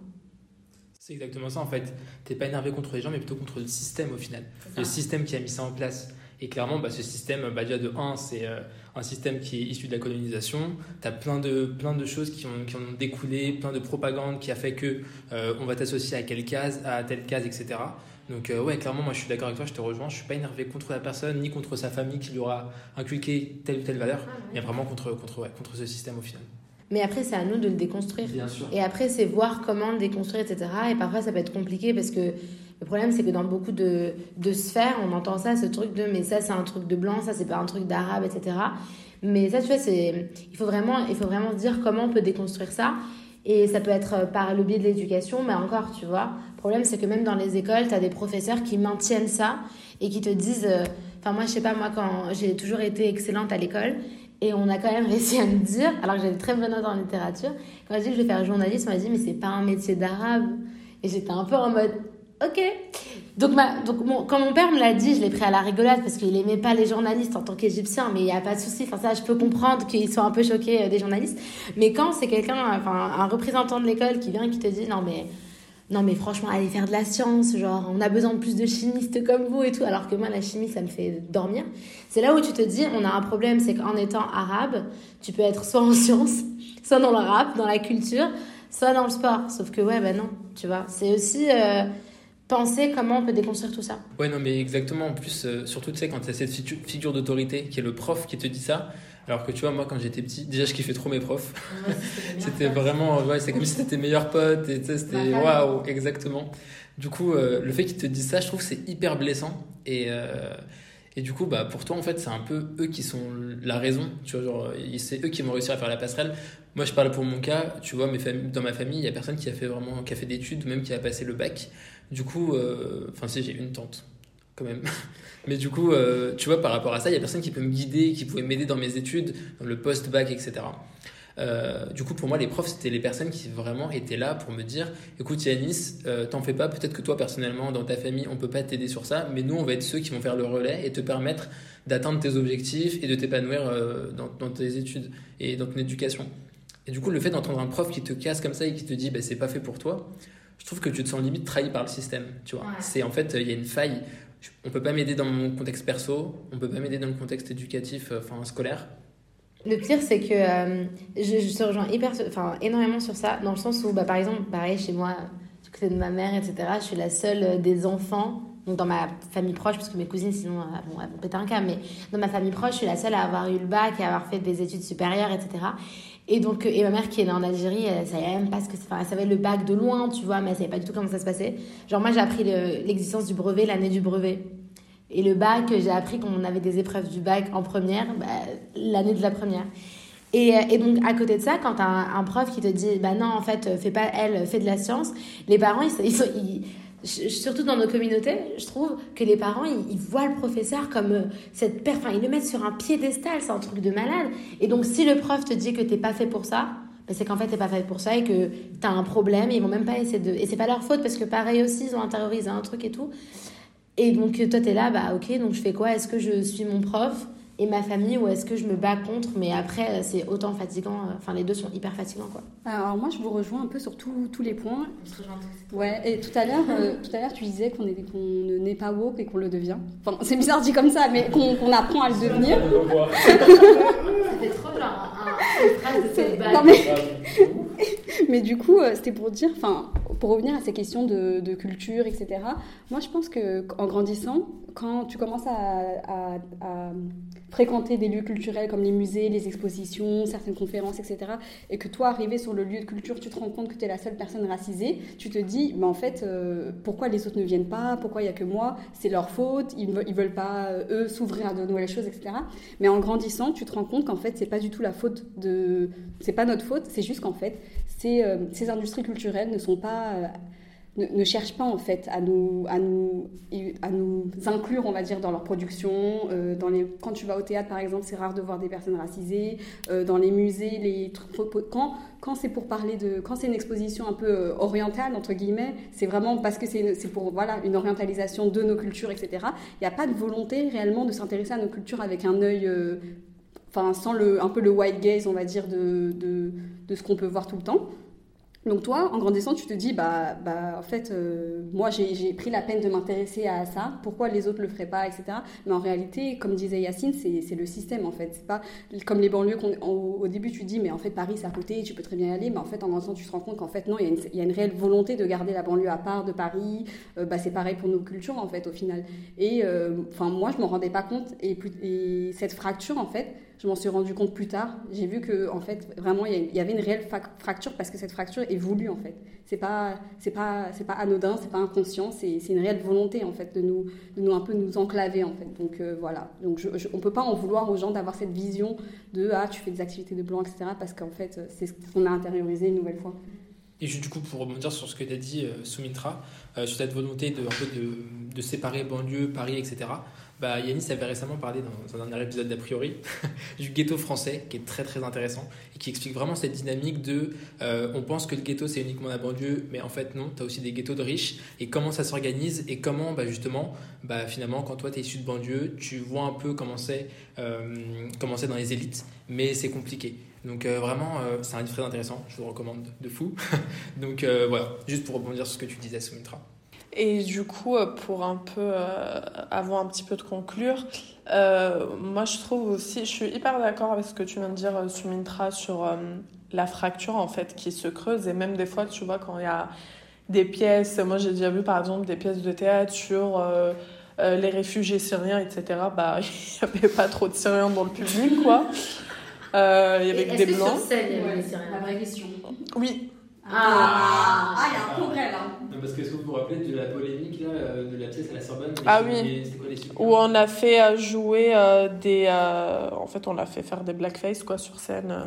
C'est exactement ça en fait. T'es pas énervé contre les gens, mais plutôt contre le système au final. Le système qui a mis ça en place. Et clairement, bah, ce système, bah, déjà de 1, c'est euh, un système qui est issu de la colonisation. Tu as plein de, plein de choses qui ont, qui ont découlé, plein de propagande qui a fait que euh, on va t'associer à quelle case, à telle case, etc. Donc euh, ouais, clairement, moi je suis d'accord avec toi, je te rejoins. Je suis pas énervé contre la personne ni contre sa famille qui lui aura inculqué telle ou telle valeur, mais vraiment contre, contre, ouais, contre ce système au final. Mais après, c'est à nous de le déconstruire. Bien sûr. Et après, c'est voir comment le déconstruire, etc. Et parfois, ça peut être compliqué parce que le problème, c'est que dans beaucoup de, de sphères, on entend ça, ce truc de mais ça, c'est un truc de blanc, ça, c'est pas un truc d'arabe, etc. Mais ça, tu vois, c'est, il, faut vraiment, il faut vraiment se dire comment on peut déconstruire ça. Et ça peut être par le biais de l'éducation, mais encore, tu vois. Le problème, c'est que même dans les écoles, tu as des professeurs qui maintiennent ça et qui te disent. euh, Enfin, moi, je sais pas, moi, quand j'ai toujours été excellente à l'école, et on a quand même réussi à me dire, alors que j'avais très bonne note en littérature, quand j'ai dit que je vais faire journaliste, on m'a dit, mais c'est pas un métier d'arabe. Et j'étais un peu en mode, ok. Donc, quand mon père me l'a dit, je l'ai pris à la rigolade parce qu'il aimait pas les journalistes en tant qu'égyptien, mais il n'y a pas de souci. Enfin, ça, je peux comprendre qu'ils soient un peu choqués euh, des journalistes. Mais quand c'est quelqu'un, enfin, un représentant de l'école qui vient et qui te dit, non, mais. Non mais franchement, allez faire de la science, genre on a besoin de plus de chimistes comme vous et tout, alors que moi la chimie ça me fait dormir. C'est là où tu te dis, on a un problème, c'est qu'en étant arabe, tu peux être soit en sciences, soit dans le rap, dans la culture, soit dans le sport. Sauf que ouais, bah non, tu vois. C'est aussi euh, penser comment on peut déconstruire tout ça. Ouais, non, mais exactement. En plus, euh, surtout, tu sais, quand as cette figure d'autorité qui est le prof qui te dit ça, alors que tu vois, moi, quand j'étais petit, déjà, je kiffais trop mes profs. C'était vraiment, ouais, c'est comme si c'était tes meilleurs potes, et c'était waouh, exactement. Du coup, euh, le fait qu'ils te disent ça, je trouve c'est hyper blessant. Et, euh, et du coup, bah, pour toi, en fait, c'est un peu eux qui sont la raison. Tu vois, genre, ils- c'est eux qui vont réussir à faire la passerelle. Moi, je parle pour mon cas. Tu vois, mes familles, dans ma famille, il y a personne qui a fait vraiment, qui a fait d'études, même qui a passé le bac. Du coup, euh, enfin, si, j'ai une tante, quand même. Mais du coup, euh, tu vois, par rapport à ça, il y a personne qui peut me guider, qui pouvait m'aider dans mes études, dans le post-bac, etc. Euh, du coup, pour moi, les profs, c'était les personnes qui vraiment étaient là pour me dire écoute, Yanis, euh, t'en fais pas, peut-être que toi, personnellement, dans ta famille, on peut pas t'aider sur ça, mais nous, on va être ceux qui vont faire le relais et te permettre d'atteindre tes objectifs et de t'épanouir euh, dans, dans tes études et dans ton éducation. Et du coup, le fait d'entendre un prof qui te casse comme ça et qui te dit bah, c'est pas fait pour toi, je trouve que tu te sens limite trahi par le système. Tu vois, Ouais. c'est en fait, il y a une faille. Je- On peut pas m'aider dans mon contexte perso, on peut pas m'aider dans le contexte éducatif, euh, enfin scolaire. Le pire, c'est que euh, je, je te rejoins hyper, énormément sur ça, dans le sens où, bah, par exemple, pareil, chez moi, du côté de ma mère, etc., je suis la seule euh, des enfants, donc dans ma famille proche, parce que mes cousines, sinon, euh, bon, elles vont péter un câble, mais dans ma famille proche, je suis la seule à avoir eu le bac à avoir fait des études supérieures, etc. Et donc, euh, et ma mère qui est née en Algérie, elle savait même pas ce que c'est, enfin, elle savait le bac de loin, tu vois, mais elle savait pas du tout comment ça se passait. Genre, moi, j'ai appris le- l'existence du brevet l'année du brevet. Et le bac, j'ai appris qu'on avait des épreuves du bac en première, bah, l'année de la première. Et, euh, et donc, à côté de ça, quand un, prof qui te dit, bah non, en fait, fais pas elle, fais de la science, les parents, ils- surtout dans nos communautés, je trouve que les parents, ils, voient le professeur comme euh, cette per... Enfin, ils le mettent sur un piédestal, c'est un truc de malade. Et donc, si le prof te dit que t'es pas fait pour ça, bah, c'est qu'en fait, t'es pas fait pour ça et que t'as un problème, et ils vont même pas essayer de... Et c'est pas leur faute, parce que pareil aussi, ils ont intériorisé un truc et tout. Et donc, toi, t'es là, bah ok, donc je fais quoi? Est-ce que je suis mon prof? Et ma famille ou est-ce que je me bats contre Mais après, c'est autant fatigant. euh, Enfin, les deux sont hyper fatigants, quoi. Alors moi, je vous rejoins un peu sur tous tous les points. Ouais, et tout à l'heure, euh, tout à l'heure, tu disais qu'on est- qu'on ne n'est pas woke et qu'on le devient. Enfin, c'est bizarre dit comme ça, mais qu'on apprend à le devenir. Ça fait trop genre une phrase C'est- non, mais... mais du coup, euh, c'était pour dire, enfin, pour revenir à ces questions de, culture, etc. Moi, je pense que en grandissant, quand tu commences à, fréquenter des lieux culturels comme les musées, les expositions, certaines conférences, etc., et que toi, arrivé sur le lieu de culture, tu te rends compte que tu es la seule personne racisée, tu te dis, mais en fait, euh, pourquoi les autres ne viennent pas? Pourquoi il n'y a que moi? C'est leur faute, ils ne veulent, veulent pas, euh, eux, s'ouvrir à de nouvelles choses, etc. Mais en grandissant, tu te rends compte qu'en fait, c'est pas du tout la faute de. C'est pas notre faute, c'est juste qu'en fait, ces, euh, ces industries culturelles euh, ne, cherchent pas en fait à nous, inclure, on va dire, dans leur production. Euh, quand tu vas au théâtre, par exemple, c'est rare de voir des personnes racisées. Dans les musées, quand, c'est pour parler de, quand c'est une exposition un peu orientale entre guillemets, c'est vraiment parce que c'est pour une orientalisation de nos cultures, etc. Il n'y a pas de volonté réellement de s'intéresser à nos cultures avec un œil enfin sans le un peu le white gaze on va dire de, de, de ce qu'on peut voir tout le temps Donc toi, en grandissant, tu te dis, bah, bah en fait, euh, moi j'ai pris la peine de m'intéresser à ça, pourquoi les autres le feraient pas, etc. Mais en réalité, comme disait Yacine, c'est le système en fait. C'est pas comme les banlieues au début tu dis, mais en fait Paris c'est à côté, tu peux très bien y aller, mais en fait en grandissant tu te rends compte qu'en fait non, il y, y, a une réelle volonté de garder la banlieue à part de Paris. Euh, bah, c'est pareil pour nos cultures en fait au final. Et euh, enfin moi je m'en rendais pas compte et cette fracture en fait, je m'en suis rendu compte plus tard. J'ai vu que en fait vraiment il y avait une réelle fracture parce que cette fracture est voulue en fait. C'est pas c'est pas c'est pas anodin, c'est pas inconscient, c'est une réelle volonté en fait de nous de nous un peu nous enclaver en fait. Donc euh, voilà. Donc je, je, on peut pas en vouloir aux gens d'avoir cette vision de ah tu fais des activités de blanc etc. Parce qu'en fait c'est ce qu'on a intériorisé une nouvelle fois. Et du coup, pour rebondir sur ce que tu as dit, euh, Soumitra, euh, sur cette volonté de, séparer banlieue, Paris, etc., bah, Yanis avait récemment parlé dans, un dernier épisode d'A priori du ghetto français, qui est très très intéressant, et qui explique vraiment cette dynamique de euh, on pense que le ghetto c'est uniquement la banlieue, mais en fait non, tu as aussi des ghettos de riches, et comment ça s'organise, et comment bah, justement, bah, finalement, quand toi tu es issu de banlieue, tu vois un peu comment c'est euh, dans les élites, mais c'est compliqué. Donc euh, vraiment, c'est un livre très intéressant, je vous recommande de fou. Donc voilà, juste pour rebondir sur ce que tu disais, Soumitra. Et du coup, pour un peu, avant un petit peu de conclure, moi je trouve aussi, je suis hyper d'accord avec ce que tu viens de dire, Sumintra, sur la fracture en fait qui se creuse. Et même des fois, tu vois, quand il y a des pièces, moi j'ai déjà vu par exemple des pièces de théâtre sur les réfugiés syriens, etc. Bah, il n'y avait pas trop de Syriens dans le public, quoi. Euh, il y avait des blancs. Sur scène, il y avait des La vraie question. Oui. Ah, ah, il y a un progrès là. parce que est-ce que vous vous rappelez de la polémique là, euh, de la pièce à la Sorbonne Ah oui. Où on a fait euh, jouer des. en fait, on l'a fait faire des blackface quoi sur scène.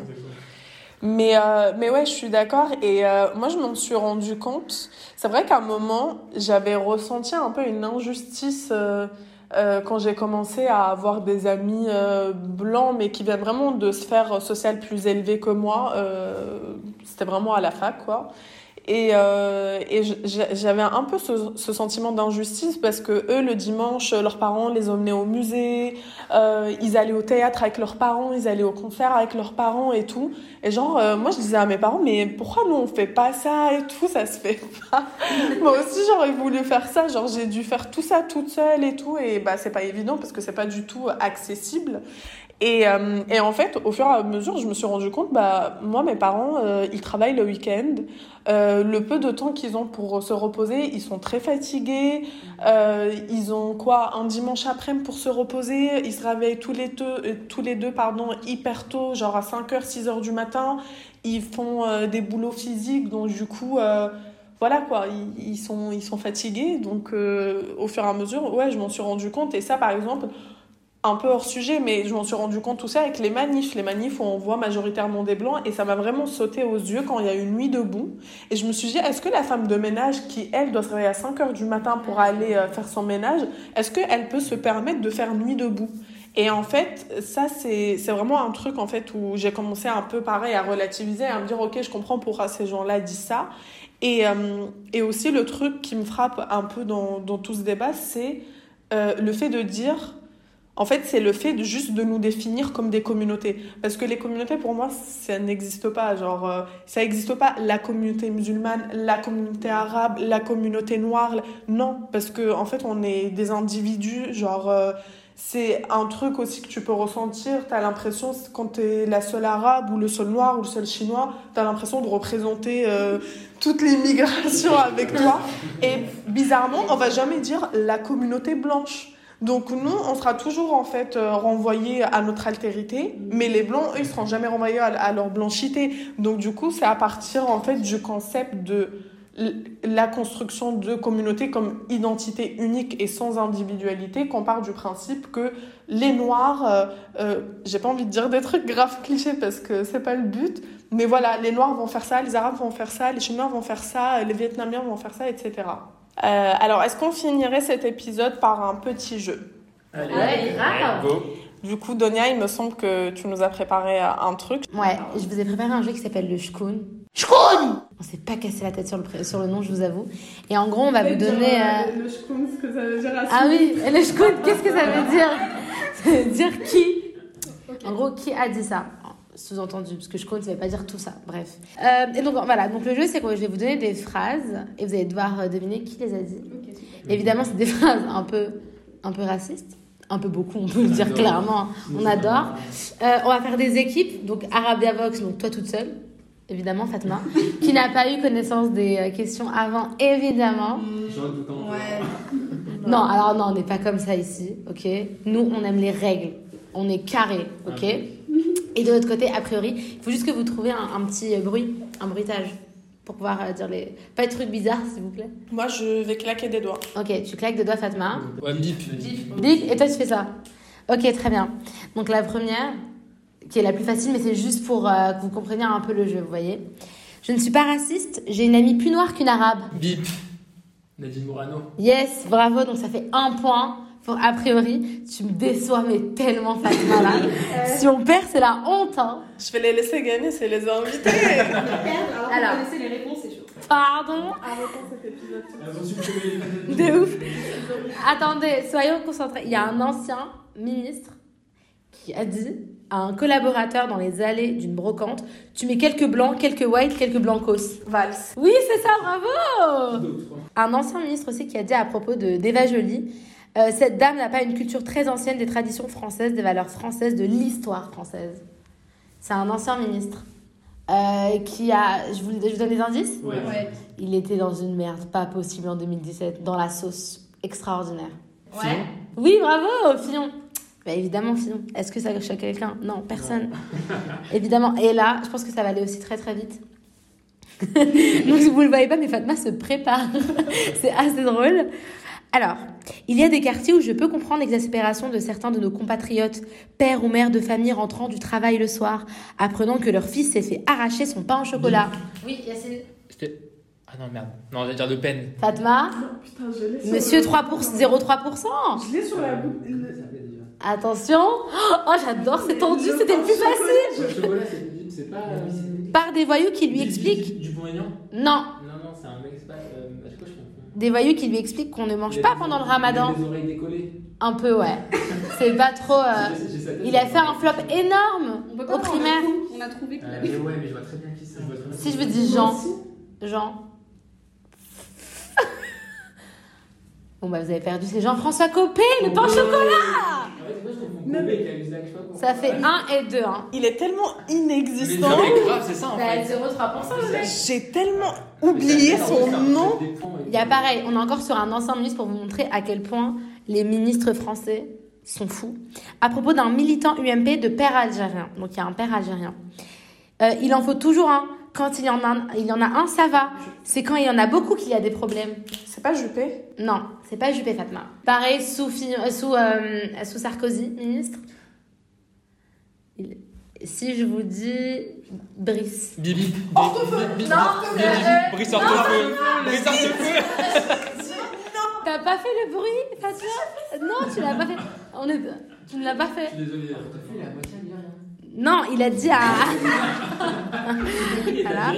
Mais, mais ouais, je suis d'accord. Et moi, je m'en suis rendu compte. C'est vrai qu'à un moment, j'avais ressenti un peu une injustice euh, quand j'ai commencé à avoir des amis euh, blancs, mais qui viennent vraiment de sphères sociales plus élevées que moi, euh, c'était vraiment à la fac, quoi. Et, euh, et j'avais un peu ce, ce sentiment d'injustice parce que eux, le dimanche, leurs parents les emmenaient au musée, euh, ils allaient au théâtre avec leurs parents, ils allaient au concert avec leurs parents et tout. Et genre, euh, moi, je disais à mes parents, mais pourquoi nous, on fait pas ça et tout Ça se fait pas? moi aussi, j'aurais voulu faire ça. Genre, j'ai dû faire tout ça toute seule et tout. Et bah, c'est pas évident parce que c'est pas du tout accessible. Et, euh, et, en fait, au fur et à mesure, je me suis rendu compte, bah, moi, mes parents, euh, ils travaillent le week-end. Euh, le peu de temps qu'ils ont pour se reposer, ils sont très fatigués. Ils ont quoi Un dimanche après-midi pour se reposer. Ils se réveillent tous les deux, tous les deux pardon, hyper tôt, genre à 5h, 6h du matin. Ils font des boulots physiques, donc du coup voilà quoi, ils, sont, ils sont fatigués. Donc, au fur et à mesure, ouais, je m'en suis rendu compte. Et ça, par exemple, un peu hors sujet, mais je m'en suis rendu compte tout ça avec les manifs. Les manifs où on voit majoritairement des blancs et ça m'a vraiment sauté aux yeux quand il y a une nuit debout. Et je me suis dit, est-ce que la femme de ménage qui, elle, doit se réveiller à 5 heures du matin pour aller euh, faire son ménage, est-ce qu'elle peut se permettre de faire nuit debout? Et en fait, ça, c'est vraiment un truc en fait où j'ai commencé un peu pareil à relativiser, à me dire, ok, je comprends pourquoi ces gens-là disent ça. Et, euh, et aussi, le truc qui me frappe un peu dans, dans tout ce débat, c'est euh, le fait de dire, en fait, c'est le fait juste de nous définir comme des communautés. Parce que les communautés, pour moi, ça n'existe pas. Genre, euh, ça n'existe pas la communauté musulmane, la communauté arabe, la communauté noire. Non, parce que en fait, on est des individus. Genre, euh, c'est un truc aussi que tu peux ressentir. Tu as l'impression, quand tu es la seule arabe ou le seul noir ou le seul chinois, tu as l'impression de représenter euh, toutes les migrations avec toi. Et bizarrement, on va jamais dire la communauté blanche. Donc nous, on sera toujours en fait euh, renvoyés à notre altérité, mais les blancs, eux, ils seront jamais renvoyés à, leur blanchité. Donc du coup, c'est à partir en fait du concept de la construction de communautés comme identité unique et sans individualité qu'on part du principe que les noirs euh, euh, j'ai pas envie de dire des trucs graves clichés parce que c'est pas le but mais voilà les noirs vont faire ça les arabes vont faire ça les chinois vont faire ça les vietnamiens vont faire ça etc euh, alors, est-ce qu'on finirait cet épisode par un petit jeu? Allez, ouais, grave. Du coup, Donia, il me semble que tu nous as préparé euh, un truc. Ouais, je vous ai préparé un jeu qui s'appelle le Shkoun. Shkoun! On s'est pas cassé la tête sur le, sur le nom, je vous avoue. Et en gros, on va vous donner... Euh... Le Shkoun, ce que ça veut dire Ah oui, le Shkoun, qu'est-ce que ça veut dire? Ça veut dire qui? En gros, qui a dit ça? Sous-entendu, parce que je compte, ça ne veut pas dire tout ça. Bref. Euh, et donc voilà, donc le jeu, c'est que je vais vous donner des phrases et vous allez devoir euh, deviner qui les a dit. Évidemment, c'est des phrases un peu, un peu racistes. Un peu beaucoup, on peut le dire clairement. On adore. Euh, on va faire des équipes. Donc Arabia Vox, donc toi toute seule. Évidemment, Fatma. qui n'a pas eu connaissance des questions avant, évidemment. Non, alors non, on n'est pas comme ça ici, ok? Nous, on aime les règles. On est carré, ok Et de l'autre côté, a priori, il faut juste que vous trouviez un, un petit bruit, un bruitage, pour pouvoir euh, dire les... Pas de trucs bizarres, s'il vous plaît. Moi, je vais claquer des doigts. Ok, tu claques des doigts, Fatma. Ouais, bip. Big, et toi, tu fais ça. Ok, très bien. Donc la première, qui est la plus facile, mais c'est juste pour euh, que vous compreniez un peu le jeu, vous voyez. Je ne suis pas raciste, j'ai une amie plus noire qu'une arabe. Bip. Nadine Morano. Yes, bravo, donc ça fait un point. Pour, a priori, tu me déçois, mais tellement Fatma là. si on perd, c'est la honte. Hein. Je vais les laisser gagner, c'est les invités. Alors, connaissez les réponses, c'est chaud. Pardon De ouf. Attendez, soyons concentrés. Il y a un ancien ministre qui a dit à un collaborateur dans les allées d'une brocante Tu mets quelques blancs, quelques whites, quelques blancos. Vals. Oui, c'est ça, bravo Un ancien ministre aussi qui a dit à propos de d'Eva Jolie euh, Cette dame n'a pas une culture très ancienne des traditions françaises, des valeurs françaises, de l'histoire française. C'est un ancien ministre. euh, qui a. Je vous, je vous donne des indices Ouais. Il était dans une merde pas possible en 2017, dans la sauce extraordinaire. Ouais. Oui, bravo, Fillon. Bah, évidemment, Fillon. Est-ce que ça choque quelqu'un? Non, personne. évidemment. Et là, je pense que ça va aller aussi très très vite. Donc, vous ne le voyez pas, mais Fatma se prépare. C'est assez drôle. Alors, il y a des quartiers où je peux comprendre l'exaspération de certains de nos compatriotes, pères ou mères de famille rentrant du travail le soir, apprenant que leur fils s'est fait arracher son pain au chocolat. Oui, Yacine. Ah non, merde. Non, j'allais dire de peine. Fatma, Putain, je l'ai monsieur 3%, 0,3%. Je l'ai sur la boucle. Attention. Oh, j'adore, c'est tendu, c'était le plus facile. Euh, Par des voyous qui lui expliquent. Dupont-Aignan Non, Non, non, c'est un mec, c'est pas. euh, à chaque fois, je confonds. Des voyous qui lui expliquent qu'on ne mange pas pendant le il a ramadan. oreilles décollées. Un peu, ouais. C'est pas trop. euh, J'ai- j'ai sa tête Il a fait un flop énorme On peut au pas voir, on a primaire. trouvé- On a trouvé Euh, avait. mais ouais, mais je vois très bien qui c'est. Je vois très bien Si je veux dire Jean. Jean. Bon, bah, vous avez perdu. C'est Jean-François Copé, le pain au chocolat. En fait, moi, je confonds Non, Kobe mais- et Cahuzac, je sais pas pourquoi. Ça fait 1 et 2. Hein. Il est tellement Mais inexistant. mais grave, c'est ça en Bah, fait. 0,3%. le mec. J'ai tellement oublié son nom. Il y a pareil, on est encore sur un ancien ministre pour vous montrer à quel point les ministres français sont fous. À propos d'un militant UMP de père algérien. Donc il y a un père algérien. Euh, il en faut toujours un. Quand il y en a, un- il y en a un, ça va. C'est quand il y en a beaucoup qu'il y a des problèmes. C'est pas Juppé? Non, c'est pas Juppé Fatma. Pareil sous, euh, sous, euh, sous Sarkozy, ministre. Si je vous dis Brice. Bibi. Bibi. Bibi. Non, Bibi. euh, Brice Hortefeux. Brice Hortefeux. T'as pas fait le bruit, Fatma Non, tu l'as pas fait. On est... Tu ne l'as pas fait. Je suis désolé, il a la moitié algérien. Non, il a dit à. Voilà.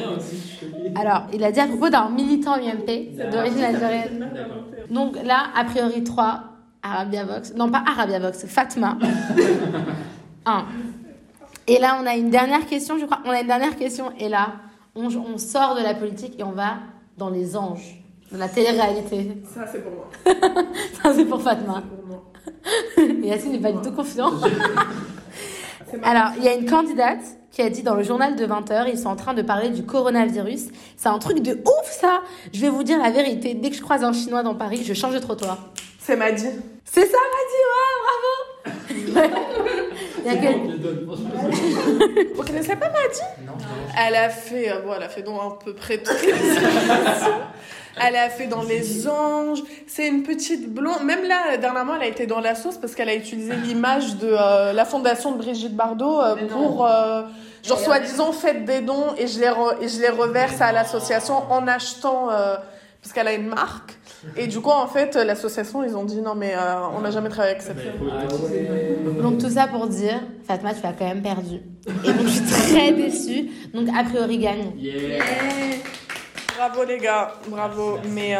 Alors, il a dit à propos d'un militant UMP d'origine algérienne. Donc là, a priori 3, Arabia Vox. Non, pas Arabia Vox, Fatma. 1. Et là, on a une dernière question, je crois. On a une dernière question. Et là, on, on sort de la politique et on va dans les anges, dans la télé-réalité. Ça, c'est pour moi. Ça, c'est pour Fatma. Pour moi. Et Yacine n'est pas du tout confiant. C'est Alors, il y a une candidate qui a dit dans le journal de 20h, ils sont en train de parler du coronavirus. C'est un truc de ouf, ça Je vais vous dire la vérité. Dès que je croise un Chinois dans Paris, je change de trottoir. C'est Madi. C'est ça, Madi, ouais, bravo Il y a que-. Vous connaissez pas Madi Non. Elle a fait, euh, bon, elle a fait dans à peu près toutes les émissions. Elle a fait dans Les Anges. C'est une petite blonde. Même là, dernièrement, elle a été dans la sauce parce qu'elle a utilisé l'image de euh, la fondation de Brigitte Bardot euh, pour, euh, genre, soi-disant, faites des dons et je les, re- et je les reverse à l'association en achetant, euh, parce qu'elle a une marque. Et du coup, en fait, l'association, ils ont dit non, mais euh, on n'a jamais travaillé avec cette fille. Ah, ouais. Donc tout ça pour dire, Fatma, tu as quand même perdu. Et donc je suis très déçue. Donc a priori gagne. Yeah. Bravo les gars, bravo. Mais euh,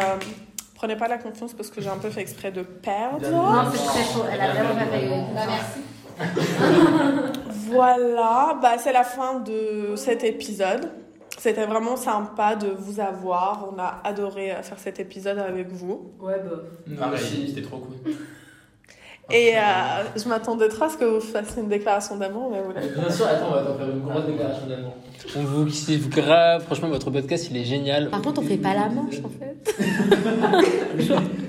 prenez pas la confiance parce que j'ai un peu fait exprès de perdre. Non, c'est très faux. Elle a vraiment pas fait. Bah, merci. Voilà, bah, c'est la fin de cet épisode. C'était vraiment sympa de vous avoir. On a adoré euh, faire cet épisode avec vous. Ouais, bah. C'était trop cool. Et euh, je m'attendais trop à ce que vous fassiez une déclaration d'amour, mais vous l'avez Bien sûr, attends, on va t'en faire une grosse déclaration d'amour. On vous kiffe grave, franchement, votre podcast il est génial. Par contre, on fait pas la manche en fait.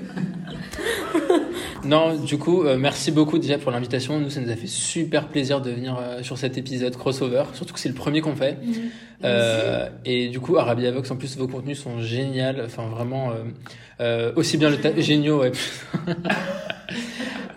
Non, du coup, euh, merci beaucoup déjà pour l'invitation. Nous, ça nous a fait super plaisir de venir euh, sur cet épisode crossover, surtout que c'est le premier qu'on fait. Euh, et du coup, Arabia Vox, en plus, vos contenus sont géniaux. Enfin, vraiment, euh, euh, aussi bien le ta- géniaux, ouais.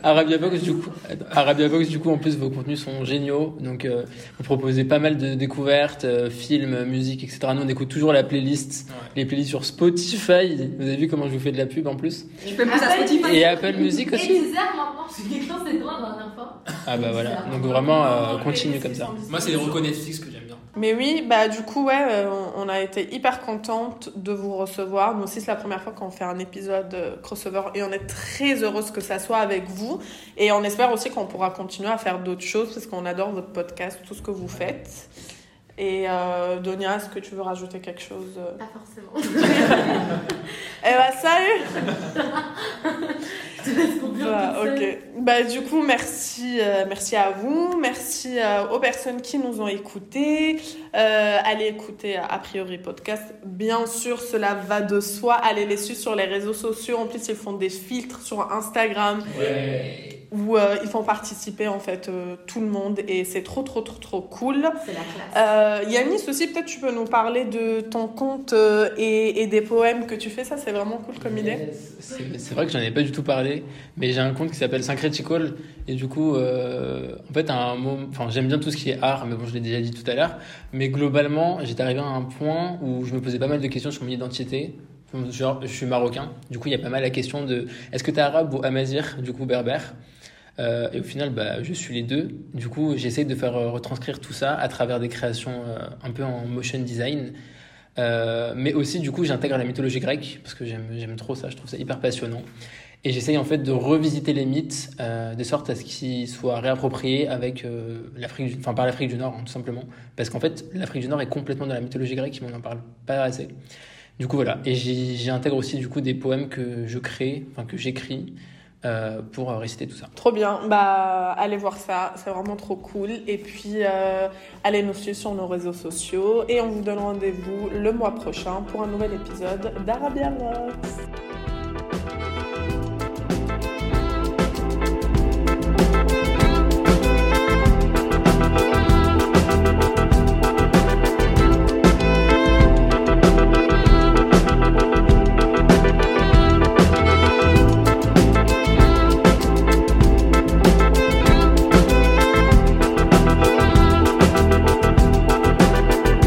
Arabia Vox, du coup, Arabia Vox, du coup, en plus, vos contenus sont géniaux. Donc, euh, vous proposez pas mal de découvertes, euh, films, musique, etc. Nous, on écoute toujours la playlist, les playlists sur Spotify. Vous avez vu comment je vous fais de la pub en plus? Je fais plus à Spotify. Et Apple Music aussi. maintenant, parce que quelqu'un s'est droit fois. Ah bah voilà. Donc vraiment, euh, continue comme ça. Moi, c'est les recos Netflix que. Mais oui, bah du coup, ouais, euh, on on a été hyper contente de vous recevoir. Nous aussi, c'est la première fois qu'on fait un épisode euh, crossover et on est très heureuse que ça soit avec vous. Et on espère aussi qu'on pourra continuer à faire d'autres choses parce qu'on adore votre podcast, tout ce que vous faites. Et euh, Donia, est-ce que tu veux rajouter quelque chose Pas forcément. Eh bah salut Voilà, ok. Bah, du coup, merci, euh, merci à vous, merci euh, aux personnes qui nous ont écoutés. Euh, allez écouter A priori podcast. Bien sûr, cela va de soi. Allez les suivre sur les réseaux sociaux. En plus, ils font des filtres sur Instagram où euh, ils font participer en fait euh, tout le monde et c'est trop, trop, trop, trop cool. C'est la classe. Euh, Yanis aussi, peut-être tu peux nous parler de ton compte euh, et, et des poèmes que tu fais. Ça, c'est vraiment cool comme idée. C'est vrai que j'en ai pas du tout parlé, mais j'ai un compte qui s'appelle Syncretical et du coup, euh, en fait, un enfin, j'aime bien tout ce qui est art, mais bon, je l'ai déjà dit tout à l'heure. Mais globalement, j'étais arrivé à un point où je me posais pas mal de questions sur mon identité. Genre, je suis marocain, du coup, il y a pas mal la question de est-ce que tu es arabe ou amazir, du coup, berbère? Euh, et au final, bah, je suis les deux. Du coup, j'essaie de faire euh, retranscrire tout ça à travers des créations un peu en motion design. Mais aussi, du coup, j'intègre la mythologie grecque parce que j'aime trop ça, je trouve ça hyper passionnant. Et j'essaye en fait de revisiter les mythes euh, de sorte à ce qu'ils soient réappropriés avec euh, l'Afrique, enfin par l'Afrique du Nord, hein, tout simplement. Parce qu'en fait, l'Afrique du Nord est complètement dans la mythologie grecque, mais on n'en parle pas assez. Du coup, voilà. Et j'y j'y intègre aussi du coup des poèmes que je crée, enfin que j'écris euh, pour réciter tout ça. Trop bien. Bah, allez voir ça. C'est vraiment trop cool. Et puis, allez nous suivre sur nos réseaux sociaux. Et on vous donne rendez-vous le mois prochain pour un nouvel épisode d'Arabia Vox.